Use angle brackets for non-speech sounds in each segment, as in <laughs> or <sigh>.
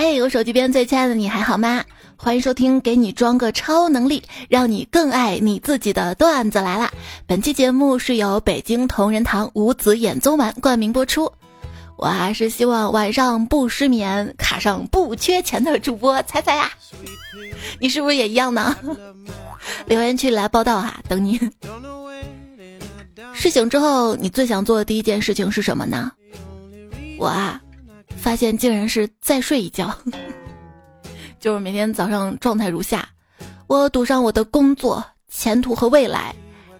哎，我手机边最亲爱的你还好吗？欢迎收听，给你装个超能力，让你更爱你自己的段子来啦！本期节目是由北京同仁堂五子衍宗丸冠名播出。我还是希望晚上不失眠，卡上不缺钱的主播彩彩呀，你是不是也一样呢？<laughs> 留言区来报道哈，等你。睡醒之后，你最想做的第一件事情是什么呢？我啊，发现竟然是再睡一觉，<laughs> 就是每天早上状态如下：我赌上我的工作、前途和未来，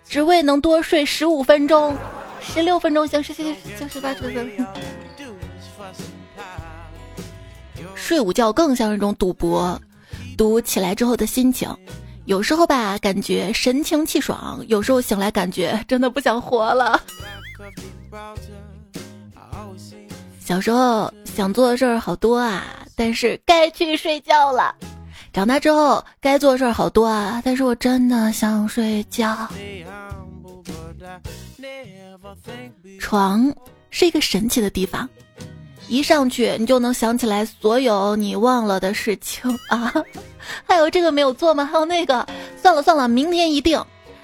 只为能多睡十五分钟、十六分钟，行，十、十、十、十八、十九。睡午觉更像一种赌博，赌起来之后的心情。有时候吧，感觉神清气爽；有时候醒来，感觉真的不想活了。小时候想做的事儿好多啊，但是该去睡觉了。长大之后该做的事儿好多啊，但是我真的想睡觉。床是一个神奇的地方。一上去，你就能想起来所有你忘了的事情啊！<laughs> 还有这个没有做吗？还有那个，算了算了，明天一定。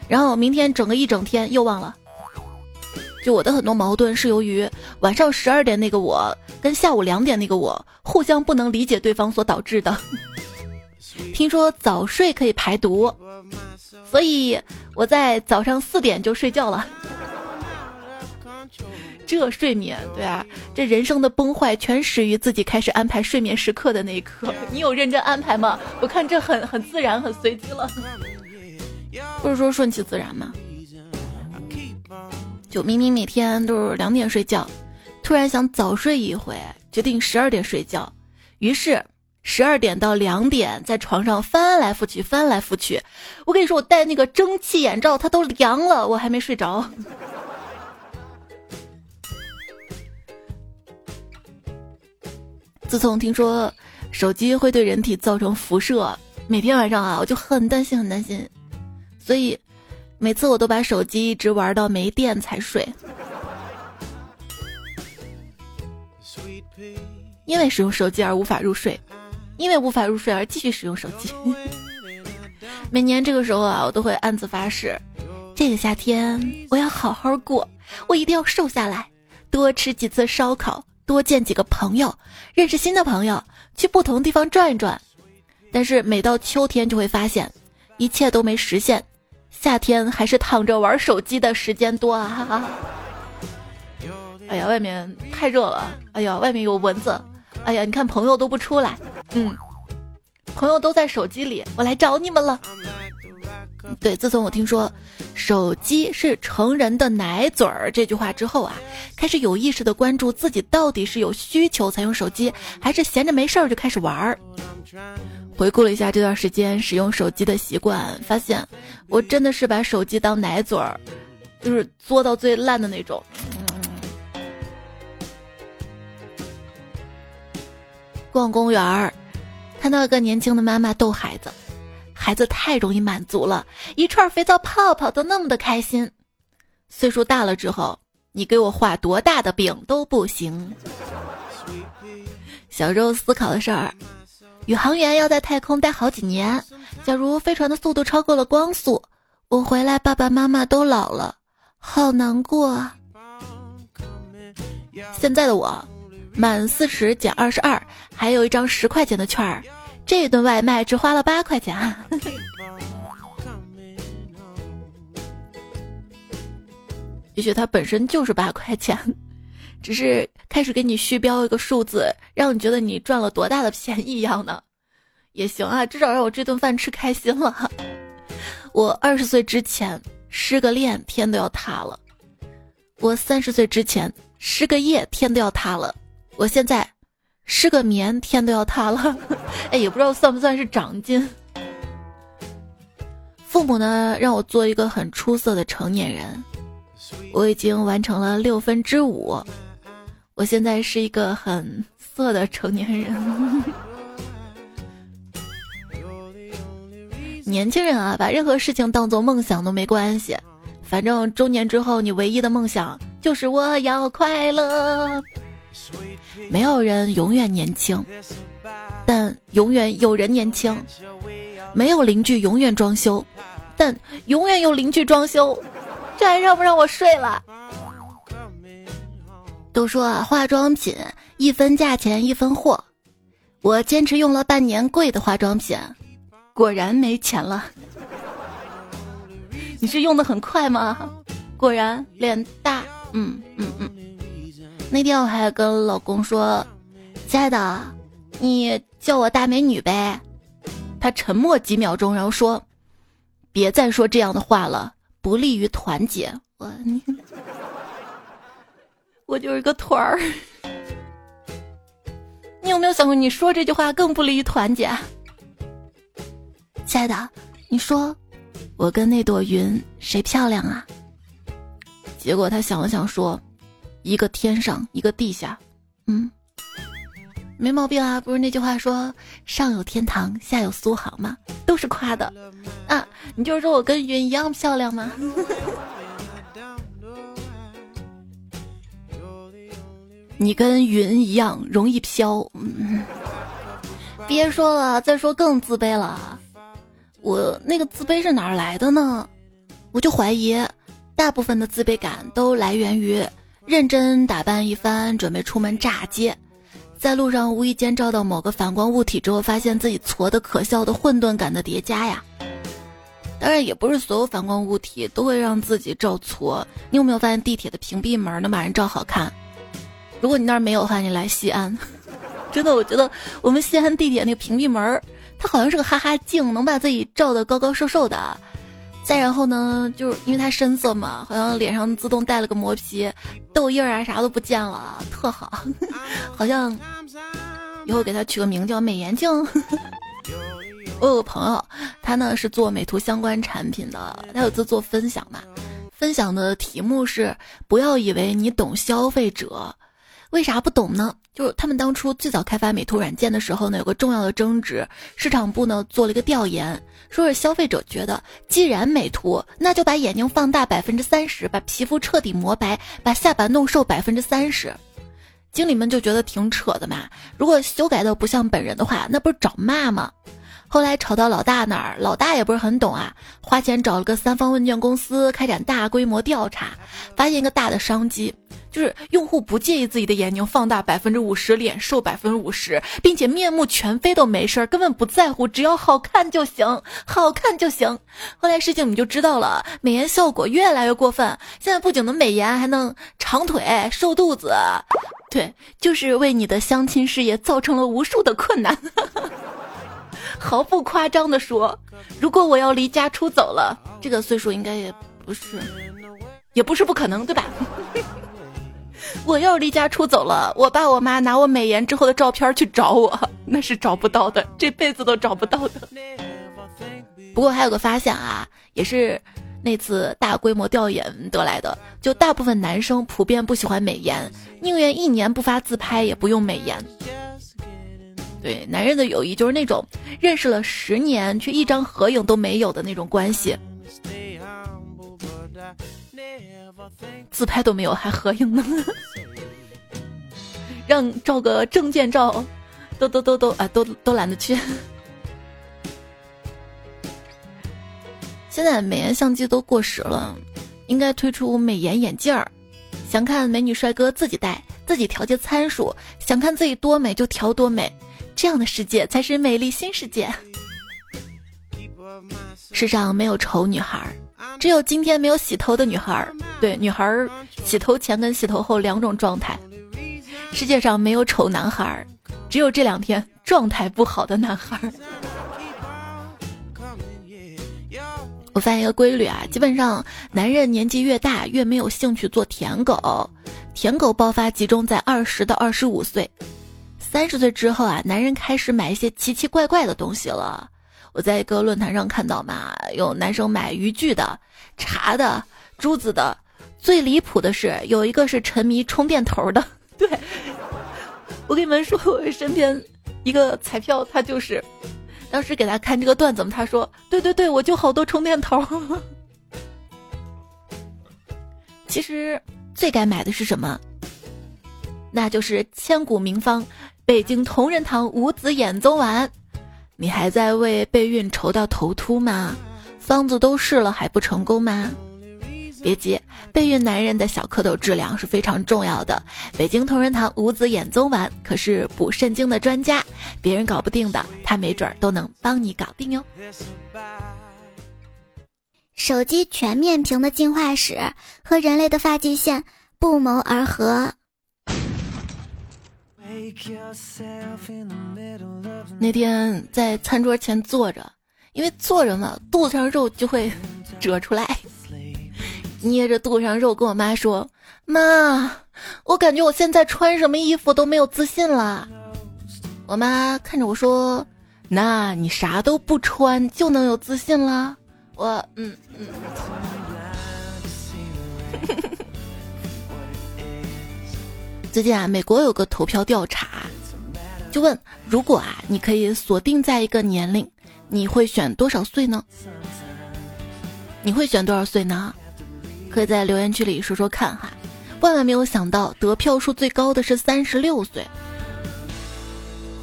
然后明天整个一整天又忘了。就我的很多矛盾是由于晚上十二点那个我跟下午两点那个我互相不能理解对方所导致的。<laughs> 听说早睡可以排毒，所以我在早上四点就睡觉了。这睡眠，对啊，这人生的崩坏全始于自己开始安排睡眠时刻的那一刻。你有认真安排吗？我看这很很自然，很随机了，<laughs> 不是说顺其自然吗？就明明每天都是两点睡觉，突然想早睡一回，决定十二点睡觉，于是十二点到两点在床上翻来覆去，翻来覆去。我跟你说，我戴那个蒸汽眼罩，它都凉了，我还没睡着。<laughs> 自从听说手机会对人体造成辐射，每天晚上啊，我就很担心，很担心，所以每次我都把手机一直玩到没电才睡。因为使用手机而无法入睡，因为无法入睡而继续使用手机。<laughs> 每年这个时候啊，我都会暗自发誓，这个夏天我要好好过，我一定要瘦下来，多吃几次烧烤。多见几个朋友，认识新的朋友，去不同地方转一转。但是每到秋天就会发现，一切都没实现。夏天还是躺着玩手机的时间多啊！<laughs> 哎呀，外面太热了！哎呀，外面有蚊子！哎呀，你看朋友都不出来，嗯，朋友都在手机里，我来找你们了。对，自从我听说手机是成人的奶嘴儿这句话之后啊，开始有意识的关注自己到底是有需求才用手机，还是闲着没事儿就开始玩儿。回顾了一下这段时间使用手机的习惯，发现我真的是把手机当奶嘴儿，就是作到最烂的那种。逛公园儿，看到一个年轻的妈妈逗孩子。孩子太容易满足了，一串肥皂泡泡都那么的开心。岁数大了之后，你给我画多大的饼都不行。小时候思考的事儿，宇航员要在太空待好几年。假如飞船的速度超过了光速，我回来爸爸妈妈都老了，好难过啊。现在的我，满四十减二十二，还有一张十块钱的券儿。这顿外卖只花了八块钱，也许它本身就是八块钱，只是开始给你虚标一个数字，让你觉得你赚了多大的便宜一样的，也行啊，至少让我这顿饭吃开心了。<laughs> 我二十岁之前失个恋，天都要塌了；我三十岁之前失个业，天都要塌了；我现在。失个眠，天都要塌了。<laughs> 哎，也不知道算不算是长进。父母呢，让我做一个很出色的成年人，我已经完成了六分之五。我现在是一个很色的成年人。<laughs> 年轻人啊，把任何事情当做梦想都没关系，反正中年之后，你唯一的梦想就是我要快乐。没有人永远年轻，但永远有人年轻；没有邻居永远装修，但永远有邻居装修。这还让不让我睡了？都说啊，化妆品一分价钱一分货。我坚持用了半年贵的化妆品，果然没钱了。<laughs> 你是用的很快吗？果然脸大。嗯嗯嗯。那天我还跟老公说：“亲爱的，你叫我大美女呗。”他沉默几秒钟，然后说：“别再说这样的话了，不利于团结。”我你，我就是个团儿。你有没有想过，你说这句话更不利于团结？亲爱的，你说我跟那朵云谁漂亮啊？结果他想了想说：“一个天上，一个地下。”嗯，没毛病啊。不是那句话说“上有天堂，下有苏杭”吗？都是夸的啊。你就是说我跟云一样漂亮吗？你跟云一样容易飘，别说了，再说更自卑了。我那个自卑是哪儿来的呢？我就怀疑，大部分的自卑感都来源于认真打扮一番，准备出门炸街，在路上无意间照到某个反光物体之后，发现自己矬的可笑的混沌感的叠加呀。当然，也不是所有反光物体都会让自己照矬。你有没有发现地铁的屏蔽门能把人照好看？如果你那儿没有的话，你来西安，<laughs> 真的，我觉得我们西安地铁那个屏蔽门，它好像是个哈哈镜，能把自己照的高高瘦瘦的。再然后呢，就是因为它深色嘛，好像脸上自动带了个磨皮，痘印啊啥都不见了，特好。<laughs> 好像以后给它取个名叫美颜镜。<laughs> 我有个朋友，他呢是做美图相关产品的，他有次做分享嘛，分享的题目是不要以为你懂消费者。为啥不懂呢？就是他们当初最早开发美图软件的时候呢，有个重要的争执。市场部呢做了一个调研，说是消费者觉得，既然美图，那就把眼睛放大百分之三十，把皮肤彻底磨白，把下巴弄瘦百分之三十。经理们就觉得挺扯的嘛。如果修改的不像本人的话，那不是找骂吗？后来吵到老大那儿，老大也不是很懂啊，花钱找了个三方问卷公司开展大规模调查，发现一个大的商机，就是用户不介意自己的眼睛放大百分之五十，脸瘦百分之五十，并且面目全非都没事儿，根本不在乎，只要好看就行，好看就行。后来事情我们就知道了，美颜效果越来越过分，现在不仅能美颜，还能长腿、瘦肚子，对，就是为你的相亲事业造成了无数的困难。毫不夸张的说，如果我要离家出走了，这个岁数应该也不是，也不是不可能，对吧？<laughs> 我要离家出走了，我爸我妈拿我美颜之后的照片去找我，那是找不到的，这辈子都找不到的。不过还有个发现啊，也是那次大规模调研得来的，就大部分男生普遍不喜欢美颜，宁愿一年不发自拍也不用美颜。对，男人的友谊就是那种认识了十年却一张合影都没有的那种关系，自拍都没有还合影呢，<laughs> 让照个证件照，都都都都啊，都都懒得去。现在美颜相机都过时了，应该推出美颜眼镜儿，想看美女帅哥自己戴，自己调节参数，想看自己多美就调多美。这样的世界才是美丽新世界。世上没有丑女孩，只有今天没有洗头的女孩。对，女孩洗头前跟洗头后两种状态。世界上没有丑男孩，只有这两天状态不好的男孩。我发现一个规律啊，基本上男人年纪越大越没有兴趣做舔狗，舔狗爆发集中在二十到二十五岁。三十岁之后啊，男人开始买一些奇奇怪怪的东西了。我在一个论坛上看到嘛，有男生买渔具的、茶的、珠子的。最离谱的是，有一个是沉迷充电头的。<laughs> 对，我跟你们说，我身边一个彩票，他就是当时给他看这个段子嘛，他说：“对对对，我就好多充电头。<laughs> ”其实最该买的是什么？那就是千古名方北京同仁堂五子衍宗丸。你还在为备孕愁到头秃吗？方子都试了还不成功吗？别急，备孕男人的小蝌蚪质量是非常重要的。北京同仁堂五子衍宗丸可是补肾精的专家，别人搞不定的，他没准儿都能帮你搞定哟。手机全面屏的进化史和人类的发际线不谋而合。那天在餐桌前坐着，因为坐着嘛，肚子上肉就会折出来。捏着肚上肉跟我妈说：“妈，我感觉我现在穿什么衣服都没有自信了。”我妈看着我说：“那你啥都不穿就能有自信了？”我嗯嗯。最近啊，美国有个投票调查，就问：如果啊，你可以锁定在一个年龄，你会选多少岁呢？你会选多少岁呢？可以在留言区里说说看哈。万万没有想到，得票数最高的是三十六岁。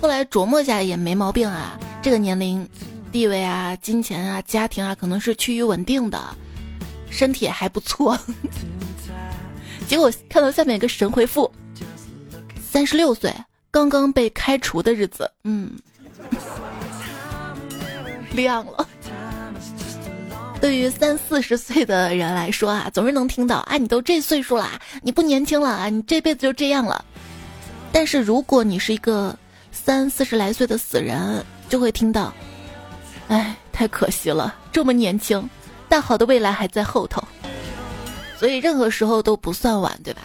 后来琢磨下也没毛病啊，这个年龄。地位啊，金钱啊，家庭啊，可能是趋于稳定的，身体还不错。<laughs> 结果看到下面一个神回复：三十六岁，刚刚被开除的日子，嗯，亮了。对于三四十岁的人来说啊，总是能听到啊，你都这岁数了，你不年轻了啊，你这辈子就这样了。但是如果你是一个三四十来岁的死人，就会听到。哎，太可惜了，这么年轻，大好的未来还在后头，所以任何时候都不算晚，对吧？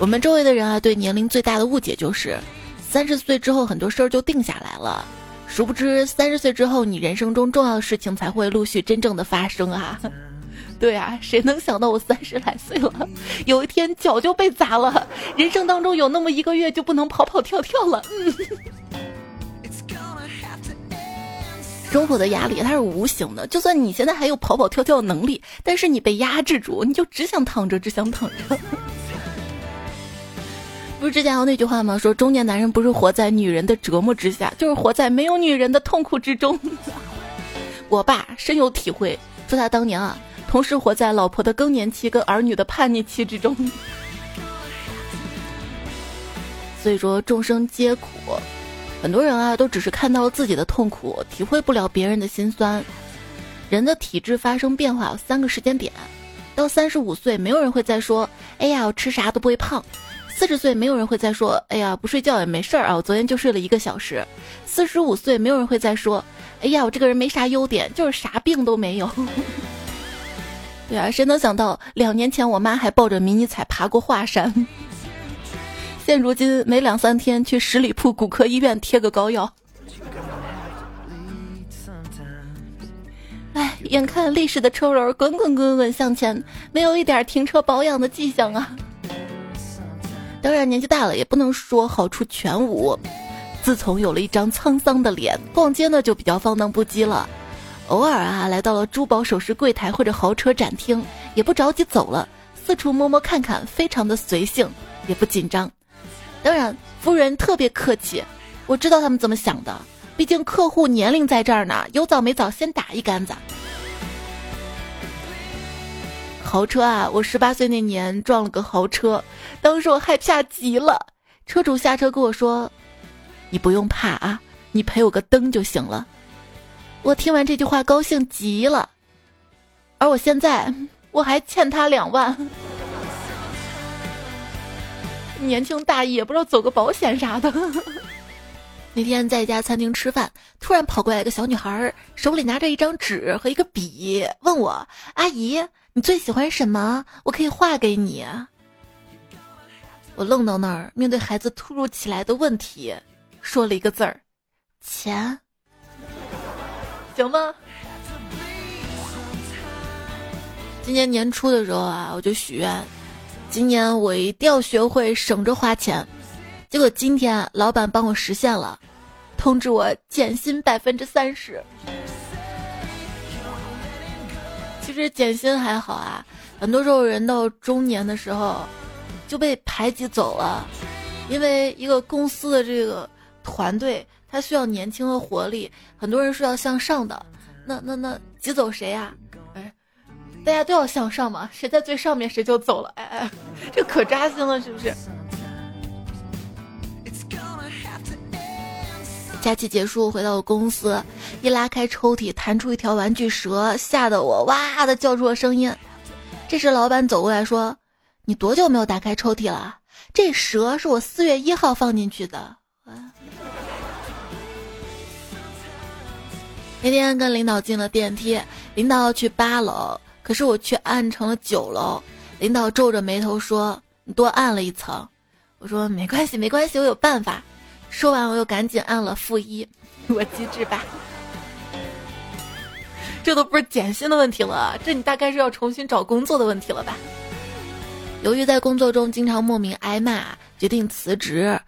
我们周围的人啊，对年龄最大的误解就是，三十岁之后很多事儿就定下来了，殊不知三十岁之后，你人生中重要的事情才会陆续真正的发生啊！<laughs> 对啊，谁能想到我三十来岁了，有一天脚就被砸了，人生当中有那么一个月就不能跑跑跳跳了，嗯。生活的压力它是无形的，就算你现在还有跑跑跳跳的能力，但是你被压制住，你就只想躺着，只想躺着。不是之前有那句话吗？说中年男人不是活在女人的折磨之下，就是活在没有女人的痛苦之中。<laughs> 我爸深有体会，说他当年啊，同时活在老婆的更年期跟儿女的叛逆期之中。所以说，众生皆苦。很多人啊，都只是看到了自己的痛苦，体会不了别人的辛酸。人的体质发生变化有三个时间点：到三十五岁，没有人会再说“哎呀，我吃啥都不会胖”；四十岁，没有人会再说“哎呀，不睡觉也没事儿啊，我昨天就睡了一个小时”；四十五岁，没有人会再说“哎呀，我这个人没啥优点，就是啥病都没有”。<laughs> 对啊，谁能想到两年前我妈还抱着迷你彩爬过华山？<laughs> 现如今每两三天去十里铺骨科医院贴个膏药。哎，眼看历史的车轮滚滚滚滚向前，没有一点停车保养的迹象啊！当然年纪大了也不能说好处全无。自从有了一张沧桑的脸，逛街呢就比较放荡不羁了。偶尔啊来到了珠宝首饰柜台或者豪车展厅，也不着急走了，四处摸摸看看，非常的随性，也不紧张。当然，夫人特别客气，我知道他们怎么想的。毕竟客户年龄在这儿呢，有早没早先打一竿子。豪车啊，我十八岁那年撞了个豪车，当时我害怕极了。车主下车跟我说：“你不用怕啊，你赔我个灯就行了。”我听完这句话高兴极了，而我现在我还欠他两万。年轻大意，也不知道走个保险啥的。那天在一家餐厅吃饭，突然跑过来一个小女孩，手里拿着一张纸和一个笔，问我：“阿姨，你最喜欢什么？我可以画给你。”我愣到那儿，面对孩子突如其来的问题，说了一个字儿：“钱。”行吗？今年年初的时候啊，我就许愿。今年我一定要学会省着花钱，结果今天老板帮我实现了，通知我减薪百分之三十。其实减薪还好啊，很多时候人到中年的时候，就被排挤走了，因为一个公司的这个团队，它需要年轻和活力，很多人是要向上的。那那那挤走谁呀？哎，大家都要向上嘛，谁在最上面谁就走了。哎哎，这可扎心了，是不是？假期结束回到公司，一拉开抽屉，弹出一条玩具蛇，吓得我哇的叫出了声音。这时老板走过来说：“你多久没有打开抽屉了？这蛇是我四月一号放进去的。”那天跟领导进了电梯，领导要去八楼，可是我却按成了九楼。领导皱着眉头说：“你多按了一层。”我说：“没关系，没关系，我有办法。”说完，我又赶紧按了负一，我机智吧？这都不是减薪的问题了，这你大概是要重新找工作的问题了吧？由于在工作中经常莫名挨骂，决定辞职。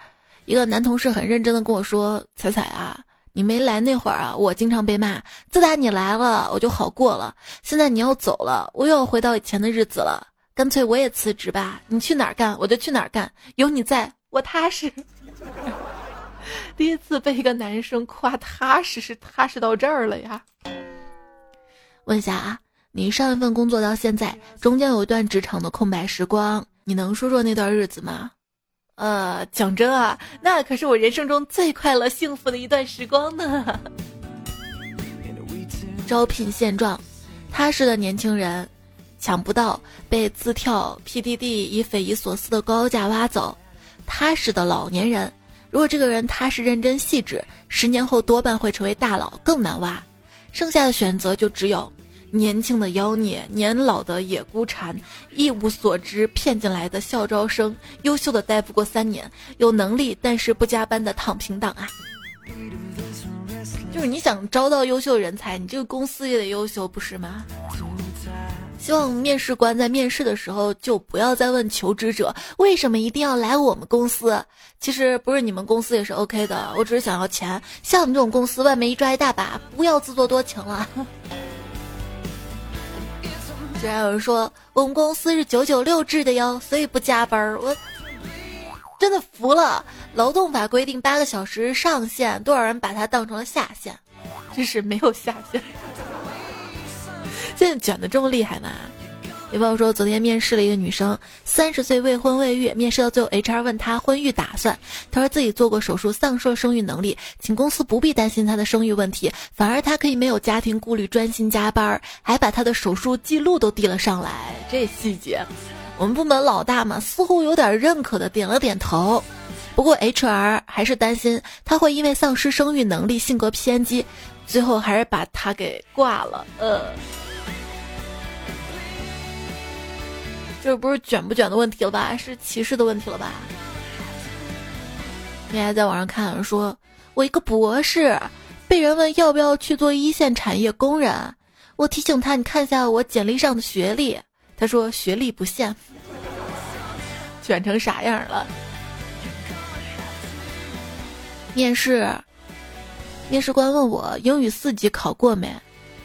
一个男同事很认真的跟我说：“彩彩啊，你没来那会儿啊，我经常被骂。自打你来了，我就好过了。现在你要走了，我又要回到以前的日子了。干脆我也辞职吧，你去哪儿干我就去哪儿干，有你在我踏实。”第一次被一个男生夸踏实，是踏实到这儿了呀？问一下啊，你上一份工作到现在，中间有一段职场的空白时光，你能说说那段日子吗？呃，讲真啊，那可是我人生中最快乐、幸福的一段时光呢。<laughs> 招聘现状：踏实的年轻人抢不到，被自跳 PDD 以匪夷所思的高价挖走；踏实的老年人。如果这个人踏实认真细致，十年后多半会成为大佬，更难挖。剩下的选择就只有年轻的妖孽、年老的野孤蝉、一无所知骗进来的校招生、优秀的待不过三年、有能力但是不加班的躺平党啊！就是你想招到优秀人才，你这个公司也得优秀，不是吗？希望面试官在面试的时候就不要再问求职者为什么一定要来我们公司。其实不是你们公司也是 OK 的，我只是想要钱。像你这种公司，外面一抓一大把，不要自作多情了。居然有人说我们公司是九九六制的哟，所以不加班。我真的服了。劳动法规定八个小时上限，多少人把它当成了下限？真是没有下限。现在卷的这么厉害吗？有朋友说，昨天面试了一个女生，三十岁未婚未育。面试到最后，HR 问她婚育打算，她说自己做过手术，丧失了生育能力，请公司不必担心她的生育问题，反而她可以没有家庭顾虑，专心加班，还把她的手术记录都递了上来。这细节，我们部门老大嘛，似乎有点认可的点了点头。不过 HR 还是担心她会因为丧失生育能力，性格偏激，最后还是把她给挂了。呃。这不是卷不卷的问题了吧？是歧视的问题了吧？你还在网上看说，我一个博士被人问要不要去做一线产业工人，我提醒他，你看一下我简历上的学历，他说学历不限，卷成啥样了？面试，面试官问我英语四级考过没？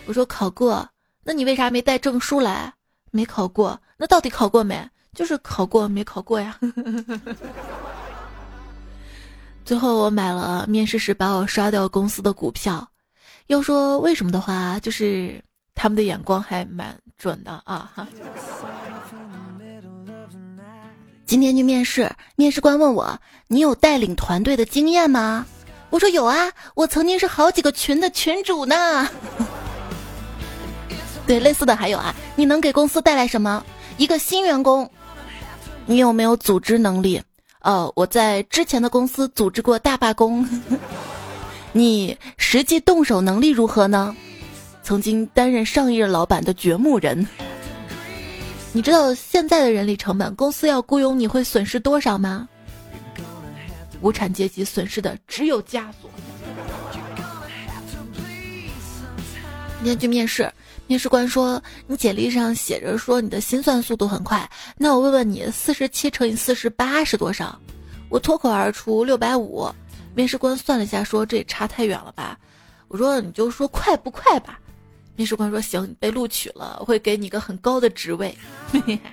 我说考过，那你为啥没带证书来？没考过，那到底考过没？就是考过没考过呀。<laughs> 最后我买了面试时把我刷掉公司的股票。要说为什么的话，就是他们的眼光还蛮准的啊。哈。今天去面试，面试官问我：“你有带领团队的经验吗？”我说：“有啊，我曾经是好几个群的群主呢。<laughs> ”对，类似的还有啊，你能给公司带来什么？一个新员工，你有没有组织能力？哦，我在之前的公司组织过大罢工。<laughs> 你实际动手能力如何呢？曾经担任上一任老板的掘墓人。你知道现在的人力成本，公司要雇佣你会损失多少吗？无产阶级损失的只有枷锁。今天去面试。面试官说：“你简历上写着说你的心算速度很快，那我问问你，四十七乘以四十八是多少？”我脱口而出六百五。面试官算了一下，说：“这也差太远了吧？”我说：“你就说快不快吧。”面试官说：“行，你被录取了，我会给你一个很高的职位。<laughs> ”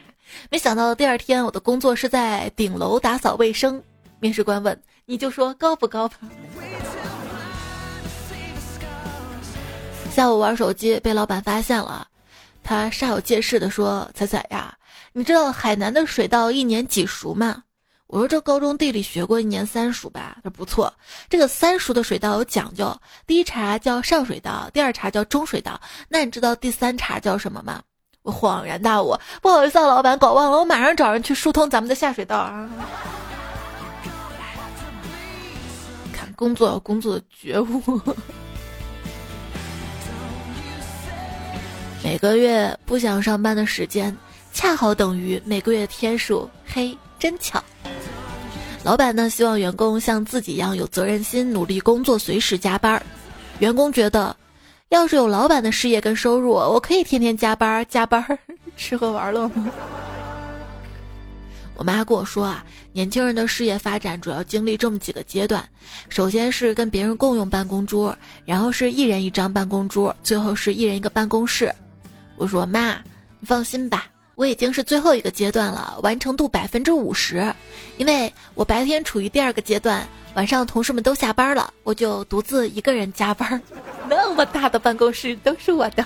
没想到第二天我的工作是在顶楼打扫卫生。面试官问：“你就说高不高吧？” <laughs> 下午玩手机被老板发现了，他煞有介事的说：“彩彩呀，你知道海南的水稻一年几熟吗？”我说：“这高中地理学过一年三熟吧？”他不错，这个三熟的水稻有讲究，第一茬叫上水稻，第二茬叫中水稻。那你知道第三茬叫什么吗？我恍然大悟，不好意思，啊，老板搞忘了，我马上找人去疏通咱们的下水道啊！看工作有工作的觉悟，每个月不想上班的时间，恰好等于每个月天数，嘿，真巧。老板呢，希望员工像自己一样有责任心，努力工作，随时加班。员工觉得。要是有老板的事业跟收入，我可以天天加班加班，<laughs> 吃喝玩乐吗？我妈跟我说啊，年轻人的事业发展主要经历这么几个阶段，首先是跟别人共用办公桌，然后是一人一张办公桌，最后是一人一个办公室。我说妈，你放心吧，我已经是最后一个阶段了，完成度百分之五十，因为我白天处于第二个阶段。晚上同事们都下班了，我就独自一个人加班。那么大的办公室都是我的。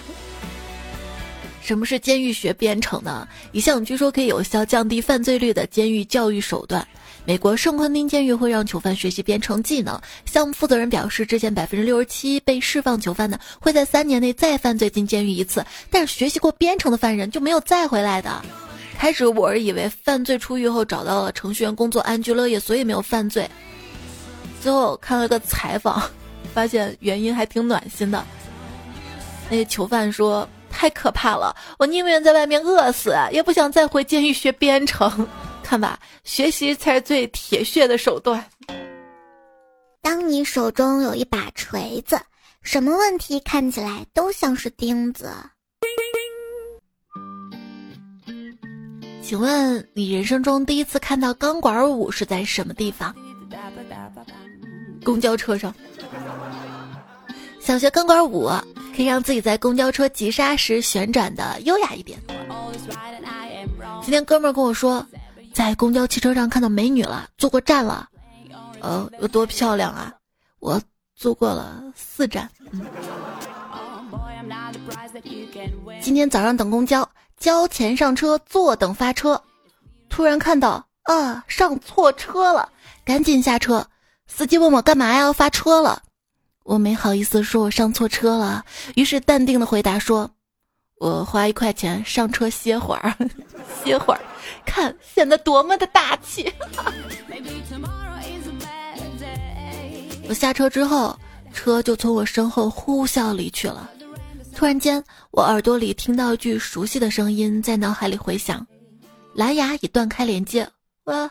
什么是监狱学编程呢？一项据说可以有效降低犯罪率的监狱教育手段。美国圣昆汀监狱会让囚犯学习编程技能。项目负责人表示，之前百分之六十七被释放囚犯呢会在三年内再犯罪进监狱一次，但是学习过编程的犯人就没有再回来的。开始我是以为犯罪出狱后找到了程序员工作安居乐业，所以没有犯罪。最后看了个采访，发现原因还挺暖心的。那些囚犯说：“太可怕了，我宁愿在外面饿死，也不想再回监狱学编程。看吧，学习才是最铁血的手段。”当你手中有一把锤子，什么问题看起来都像是钉子。请问你人生中第一次看到钢管舞是在什么地方？公交车上，想学钢管舞，可以让自己在公交车急刹时旋转的优雅一点。今天哥们儿跟我说，在公交汽车上看到美女了，坐过站了，呃，有多漂亮啊？我坐过了四站。今天早上等公交，交钱上车，坐等发车，突然看到啊，上错车了，赶紧下车。司机问我干嘛呀？要发车了，我没好意思说我上错车了，于是淡定的回答说：“我花一块钱上车歇会儿，<laughs> 歇会儿，看显得多么的大气。<laughs> ”我下车之后，车就从我身后呼啸离去了。突然间，我耳朵里听到一句熟悉的声音在脑海里回响：“蓝牙已断开连接。”我。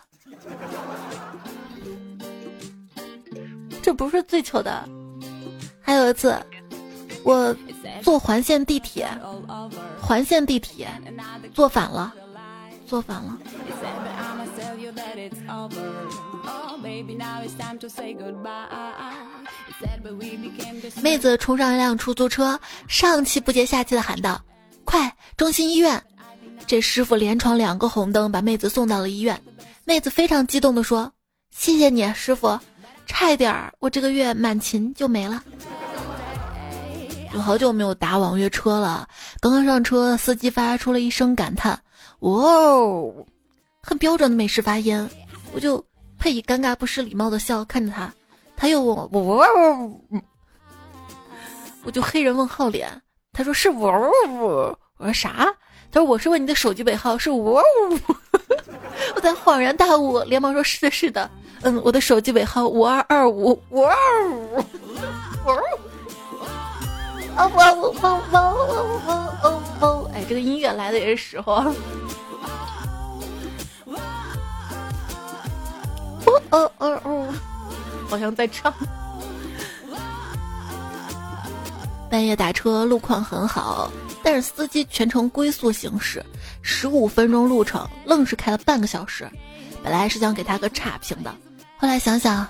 这不是最糗的，还有一次，我坐环线地铁，环线地铁坐反了，坐反了。妹子冲上一辆出租车，上气不接下气的喊道：“快，中心医院！”这师傅连闯两个红灯，把妹子送到了医院。妹子非常激动的说：“谢谢你，师傅。”差一点儿，我这个月满勤就没了。有好久没有打网约车了，刚刚上车，司机发出了一声感叹：“哇哦！”很标准的美式发音，我就配以尴尬不失礼貌的笑看着他。他又问我：“哇哦！”我就黑人问号脸。他说：“是哇哦。”我说：“啥？”他说：“我是问你的手机尾号是哇哦。<laughs> ”我才恍然大悟，连忙说：“是的，是的。”嗯，我的手机尾号五二二五五二五，啊哇呜哇哇呜哦哦！哎，这个音乐来的也是时候。哦哦哦哦，好像在唱。半夜打车，路况很好，但是司机全程龟速行驶，十五分钟路程，愣是开了半个小时。本来是想给他个差评的。后来想想，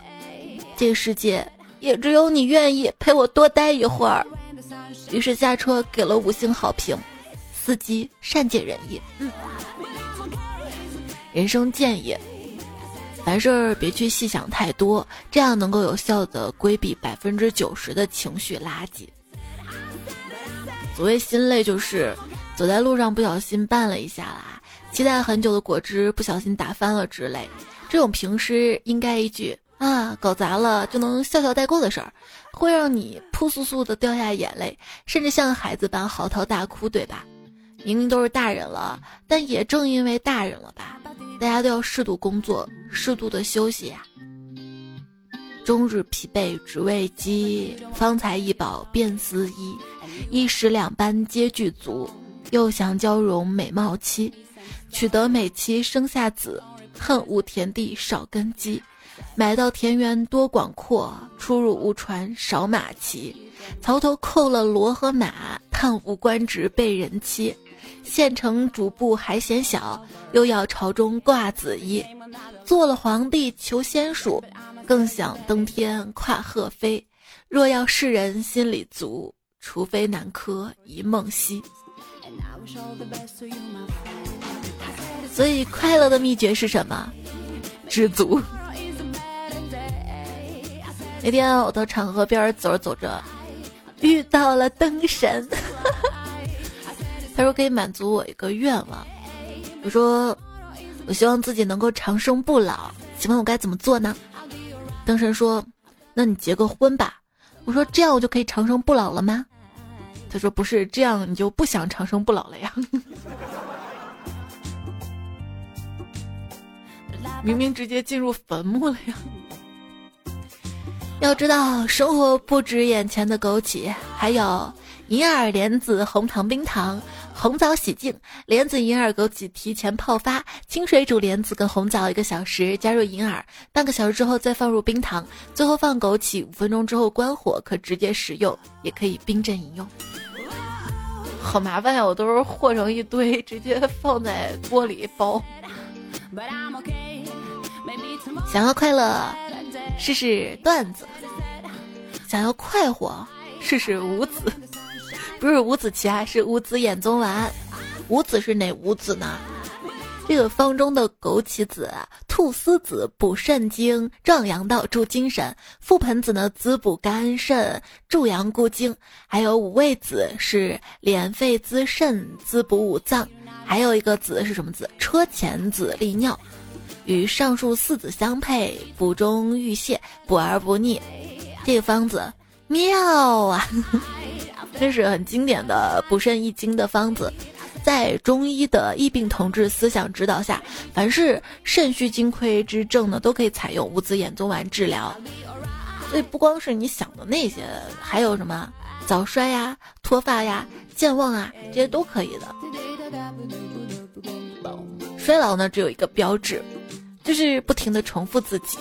这个世界也只有你愿意陪我多待一会儿，于是下车给了五星好评。司机善解人意。嗯。人生建议：凡事别去细想太多，这样能够有效的规避百分之九十的情绪垃圾。所谓心累，就是走在路上不小心绊了一下啦，期待很久的果汁不小心打翻了之类。这种平时应该一句啊搞砸了就能笑笑带过的事儿，会让你扑簌簌的掉下眼泪，甚至像孩子般嚎啕大哭，对吧？明明都是大人了，但也正因为大人了吧，大家都要适度工作，适度的休息呀。终日疲惫只为饥，方才一饱便思衣。一食两般皆具足，又想娇容美貌妻。取得美妻生下子，恨无田地少根基。买到田园多广阔，出入无船少马骑。槽头扣了骡和马，叹无官职被人欺。县城主簿还嫌小，又要朝中挂紫衣。做了皇帝求仙术。更想登天跨鹤飞，若要世人心里足，除非南柯一梦兮。所以快乐的秘诀是什么？知足。那天我到场河边走着走着，遇到了灯神，<laughs> 他说可以满足我一个愿望。我说我希望自己能够长生不老，请问我该怎么做呢？灯神说：“那你结个婚吧。”我说：“这样我就可以长生不老了吗？”他说：“不是，这样你就不想长生不老了呀。<laughs> 明明直接进入坟墓了呀。”要知道，生活不止眼前的枸杞，还有银耳莲子红糖冰糖。红枣洗净，莲子、银耳、枸杞提前泡发，清水煮莲子跟红枣一个小时，加入银耳，半个小时之后再放入冰糖，最后放枸杞，五分钟之后关火，可直接食用，也可以冰镇饮用。好麻烦呀，我都是和成一堆，直接放在锅里煲。想要快乐，试试段子；想要快活，试试五子。不是五子棋啊，是五子衍宗丸。五子是哪五子呢？这个方中的枸杞子、菟丝子补肾精、壮阳道、助精神；覆盆子呢，滋补肝肾、助阳固精；还有五味子是敛肺滋肾、滋补五脏；还有一个子是什么子？车前子利尿，与上述四子相配，补中御泻，补而不腻。这个方子妙啊！<laughs> 这是很经典的补肾益精的方子，在中医的疫病同治思想指导下，凡是肾虚精亏之症呢，都可以采用五子衍宗丸治疗。所以不光是你想的那些，还有什么早衰呀、脱发呀、健忘啊，这些都可以的。衰老呢，只有一个标志，就是不停的重复自己，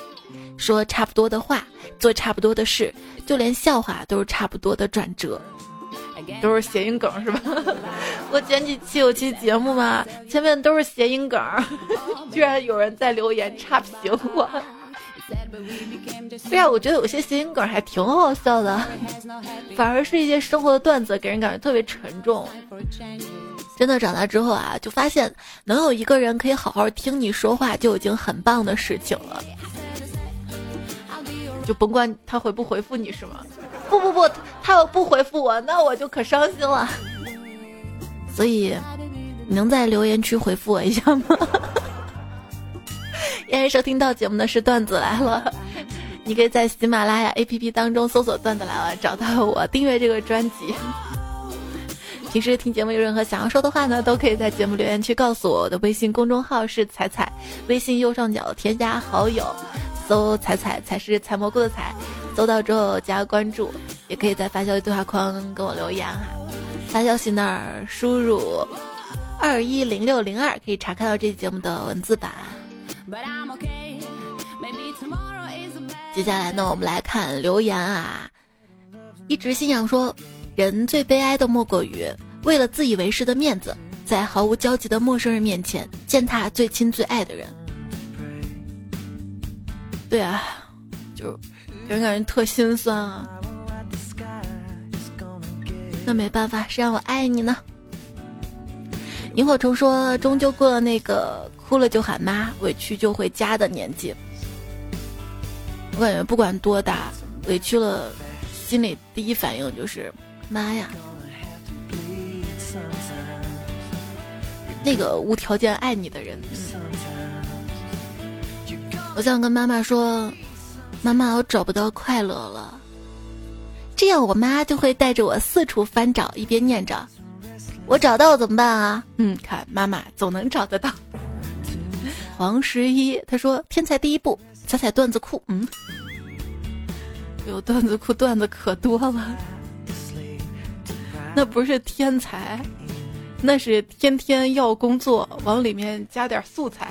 说差不多的话，做差不多的事，就连笑话都是差不多的转折。都是谐音梗是吧？<laughs> 我前几期有期节目嘛，前面都是谐音梗，<laughs> 居然有人在留言差评我。对啊，我觉得有些谐音梗还挺好笑的，反而是一些生活的段子给人感觉特别沉重。真的长大之后啊，就发现能有一个人可以好好听你说话，就已经很棒的事情了。就甭管他回不回复你是吗？不不不，他要不回复我，那我就可伤心了。所以，你能在留言区回复我一下吗？<laughs> 现在收听到节目的是段子来了，你可以在喜马拉雅 APP 当中搜索“段子来了”，找到我，订阅这个专辑。平时听节目有任何想要说的话呢，都可以在节目留言区告诉我。我的微信公众号是彩彩，微信右上角添加好友，搜“彩彩”才是采蘑菇的采。搜到之后加关注，也可以在发消息对话框跟我留言哈。发消息那儿输入二一零六零二，可以查看到这期节目的文字版。接下来呢，我们来看留言啊。一直信仰说，人最悲哀的莫过于为了自以为是的面子，在毫无交集的陌生人面前践踏最亲最爱的人。对啊，就。人感觉特心酸啊！那没办法，谁让我爱你呢？萤火虫说，终究过了那个哭了就喊妈，委屈就回家的年纪。我感觉不管多大，委屈了，心里第一反应就是妈呀。那个无条件爱你的人，我想跟妈妈说：“妈妈，我找不到快乐了。”这样我妈就会带着我四处翻找，一边念着：“我找到怎么办啊？”嗯，看妈妈总能找得到。<laughs> 黄十一他说：“天才第一步，踩踩段子库。”嗯，有段子库段子可多了，那不是天才。那是天天要工作，往里面加点素材。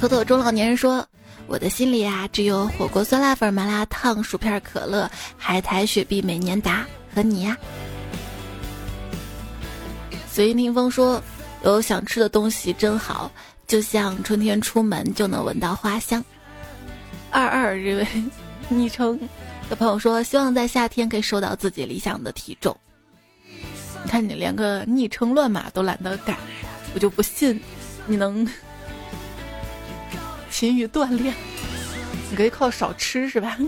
妥妥中老年人说：“我的心里啊，只有火锅、酸辣粉、麻辣烫、薯片、可乐、海苔、雪碧、美年达和你呀。”随意听风说：“有想吃的东西真好，就像春天出门就能闻到花香。”二二这位昵称。的朋友说，希望在夏天可以瘦到自己理想的体重。你看，你连个昵称乱码都懒得改，我就不信你能 <laughs> 勤于锻炼。你可以靠少吃是吧？<laughs>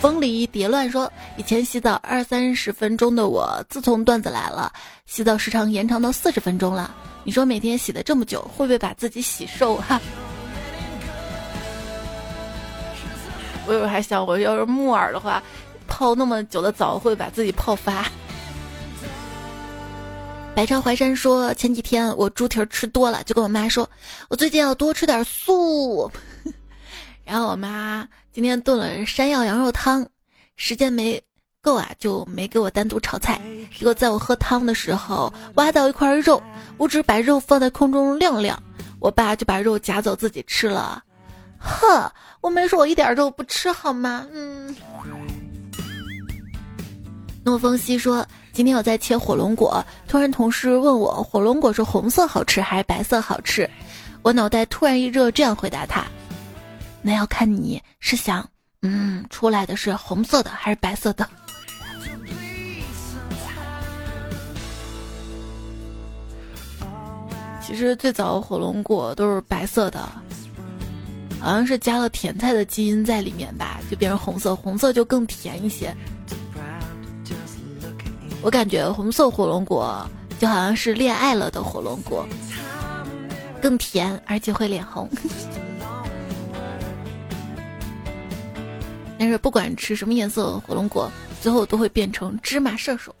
风里蝶乱说，以前洗澡二三十分钟的我，自从段子来了，洗澡时长延长到四十分钟了。你说每天洗的这么久，会不会把自己洗瘦哈？我有时还想，我要是木耳的话，泡那么久的澡会把自己泡发。白朝淮山说，前几天我猪蹄吃多了，就跟我妈说，我最近要多吃点素。<laughs> 然后我妈今天炖了山药羊肉汤，时间没够啊，就没给我单独炒菜。结果在我喝汤的时候，挖到一块肉，我只把肉放在空中晾晾，我爸就把肉夹走自己吃了。哼，我没说我一点肉不吃好吗？嗯。诺风西说，今天我在切火龙果，突然同事问我，火龙果是红色好吃还是白色好吃？我脑袋突然一热，这样回答他：那要看你是想，嗯，出来的是红色的还是白色的。其实最早火龙果都是白色的。好像是加了甜菜的基因在里面吧，就变成红色，红色就更甜一些。我感觉红色火龙果就好像是恋爱了的火龙果，更甜而且会脸红。但是不管吃什么颜色火龙果，最后都会变成芝麻射手。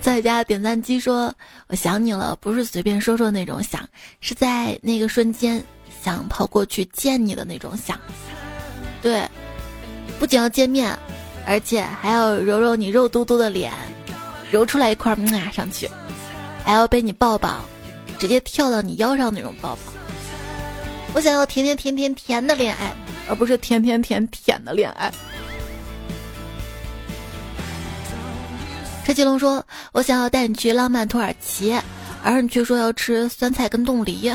在家点赞机说：“我想你了，不是随便说说那种想，是在那个瞬间。”想跑过去见你的那种想，对，不仅要见面，而且还要揉揉你肉嘟嘟的脸，揉出来一块啊上去，还要被你抱抱，直接跳到你腰上那种抱抱。我想要甜甜甜甜甜的恋爱，而不是甜甜甜甜的恋爱。车继龙说：“我想要带你去浪漫土耳其，而你却说要吃酸菜跟冻梨。”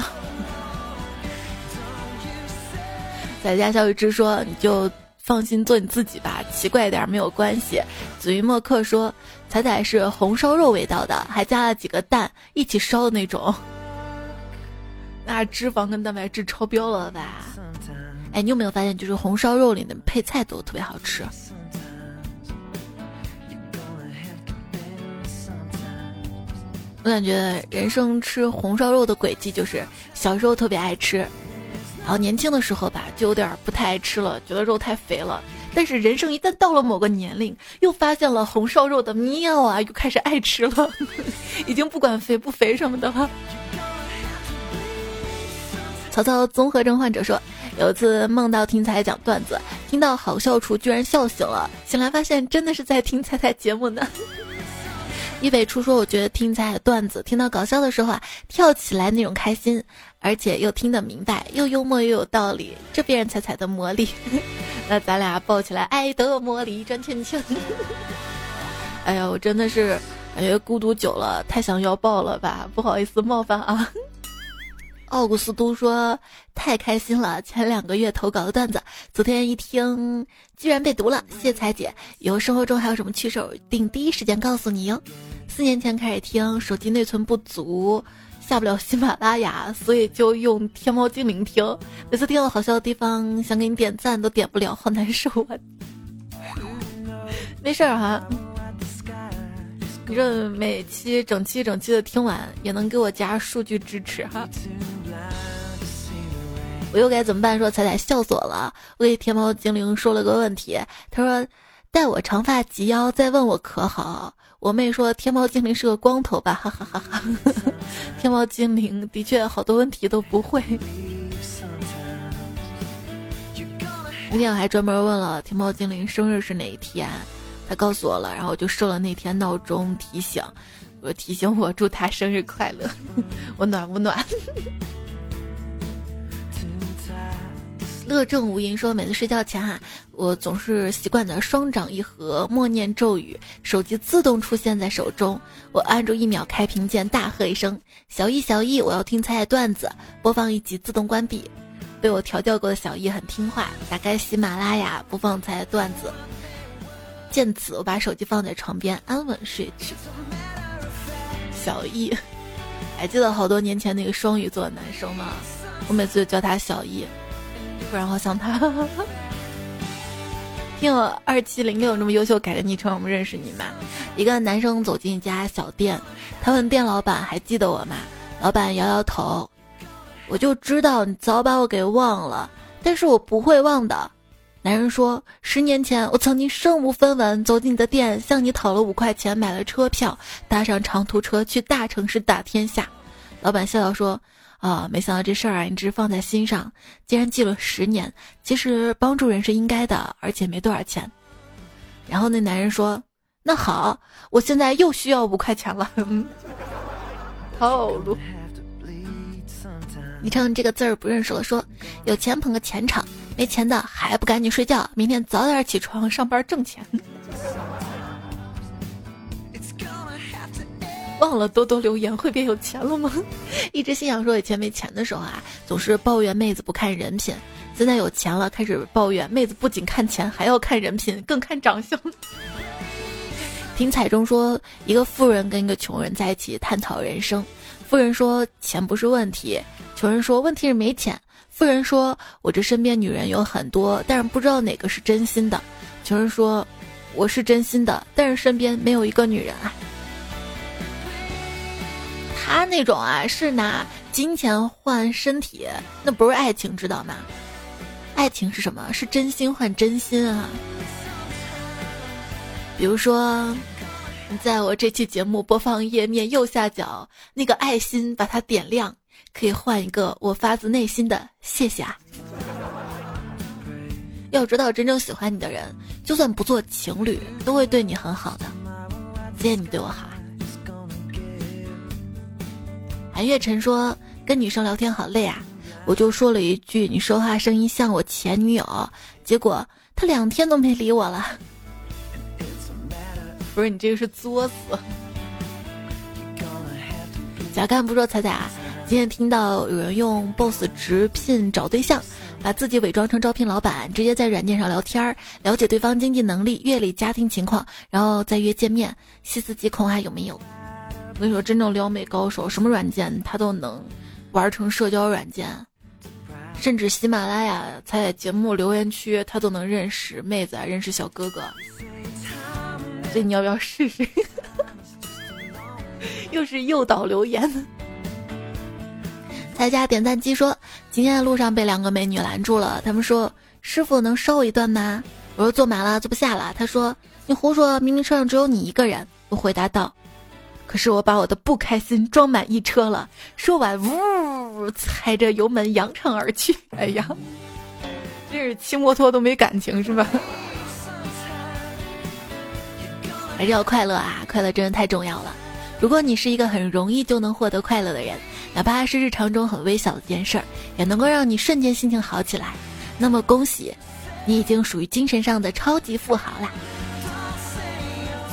在家小雨之说：“你就放心做你自己吧，奇怪点没有关系。”紫云墨客说：“彩彩是红烧肉味道的，还加了几个蛋一起烧的那种，<laughs> 那脂肪跟蛋白质超标了吧？”哎，你有没有发现，就是红烧肉里的配菜都特别好吃？我感觉人生吃红烧肉的轨迹就是小时候特别爱吃。然后年轻的时候吧，就有点不太爱吃了，觉得肉太肥了。但是人生一旦到了某个年龄，又发现了红烧肉的妙啊，又开始爱吃了，<laughs> 已经不管肥不肥什么的了。曹操综合症患者说，有一次梦到听彩讲段子，听到好笑处居然笑醒了，醒来发现真的是在听彩彩节目呢。一北初说，我觉得听彩彩段子，听到搞笑的时候啊，跳起来那种开心，而且又听得明白，又幽默又有道理，这便是彩彩的魔力。<laughs> 那咱俩抱起来，爱的魔力转圈圈。<laughs> 哎呀，我真的是感觉孤独久了，太想要抱了吧？不好意思冒犯啊。奥古斯都说太开心了，前两个月投稿的段子，昨天一听居然被读了，谢谢彩姐。以后生活中还有什么趣事，定第一时间告诉你哟。四年前开始听，手机内存不足，下不了喜马拉雅，所以就用天猫精灵听。每次听到好笑的地方，想给你点赞都点不了，好难受啊。没事儿哈。你这每期整期整期的听完，也能给我加数据支持哈。我又该怎么办？说彩彩笑死我了。我给天猫精灵说了个问题，他说待我长发及腰再问我可好？我妹说天猫精灵是个光头吧，哈哈哈哈。天猫精灵的确好多问题都不会。那天我还专门问了天猫精灵生日是哪一天。他告诉我了，然后我就设了那天闹钟提醒，我提醒我祝他生日快乐，<laughs> 我暖不暖？乐正无音说，每次睡觉前哈，我总是习惯的双掌一合，默念咒语，手机自动出现在手中，我按住一秒开屏键，大喝一声“小易小易”，我要听彩彩段子，播放一集自动关闭。被我调教过的小易很听话，打开喜马拉雅播放彩彩段子。见此，我把手机放在床边，安稳睡去。小易，还记得好多年前那个双鱼座的男生吗？我每次就叫他小易，不然好想他。<laughs> 听我二七零六这么优秀改个昵称，我们认识你吗？一个男生走进一家小店，他问店老板还记得我吗？老板摇摇头，我就知道你早把我给忘了，但是我不会忘的。男人说：“十年前，我曾经身无分文走进你的店，向你讨了五块钱买了车票，搭上长途车去大城市打天下。”老板笑笑说：“啊，没想到这事儿啊，你只是放在心上，竟然记了十年。其实帮助人是应该的，而且没多少钱。”然后那男人说：“那好，我现在又需要五块钱了。”套路。你唱这个字儿不认识了，说有钱捧个钱场。没钱的还不赶紧睡觉，明天早点起床上班挣钱。<laughs> 忘了多多留言会变有钱了吗？<laughs> 一直心想说以前没钱的时候啊，总是抱怨妹子不看人品，现在有钱了开始抱怨妹子不仅看钱还要看人品，更看长相。<laughs> 听彩中说，一个富人跟一个穷人在一起探讨人生，富人说钱不是问题，穷人说问题是没钱。富人说：“我这身边女人有很多，但是不知道哪个是真心的。”穷人说：“我是真心的，但是身边没有一个女人啊。”他那种啊，是拿金钱换身体，那不是爱情，知道吗？爱情是什么？是真心换真心啊！比如说，你在我这期节目播放页面右下角那个爱心，把它点亮。可以换一个我发自内心的谢谢啊！要知道，真正喜欢你的人，就算不做情侣，都会对你很好的。谢谢你对我好。韩月晨说：“跟女生聊天好累啊！”我就说了一句：“你说话声音像我前女友。”结果他两天都没理我了。不是你这个是作死。小干部说：“彩彩啊。”今天听到有人用 Boss 直聘找对象，把自己伪装成招聘老板，直接在软件上聊天儿，了解对方经济能力、阅历、家庭情况，然后再约见面。细思极恐，还有没有？我跟你说，真正撩妹高手，什么软件他都能玩成社交软件，甚至喜马拉雅在节目留言区他都能认识妹子，认识小哥哥。所以你要不要试试？<laughs> 又是诱导留言。在家点赞机说：“今天的路上被两个美女拦住了，他们说：‘师傅能捎我一段吗？’我说：‘坐满了，坐不下了。’他说：‘你胡说，明明车上只有你一个人。’我回答道：‘可是我把我的不开心装满一车了。’说完，呜，踩着油门扬长而去。<laughs> 哎呀，这是骑摩托都没感情是吧？还是要快乐啊！快乐真的太重要了。如果你是一个很容易就能获得快乐的人。”哪怕是日常中很微小的一件事儿，也能够让你瞬间心情好起来。那么恭喜，你已经属于精神上的超级富豪啦！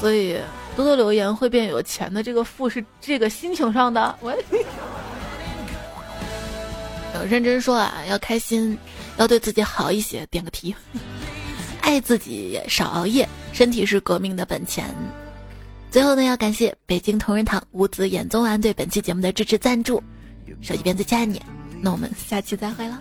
所以多多留言会变有钱的这个富是这个心情上的。喂，<laughs> 认真说啊，要开心，要对自己好一些，点个题。爱自己，少熬夜，身体是革命的本钱。最后呢，要感谢北京同仁堂五子衍宗丸对本期节目的支持赞助。手机边最亲爱你，那我们下期再会了。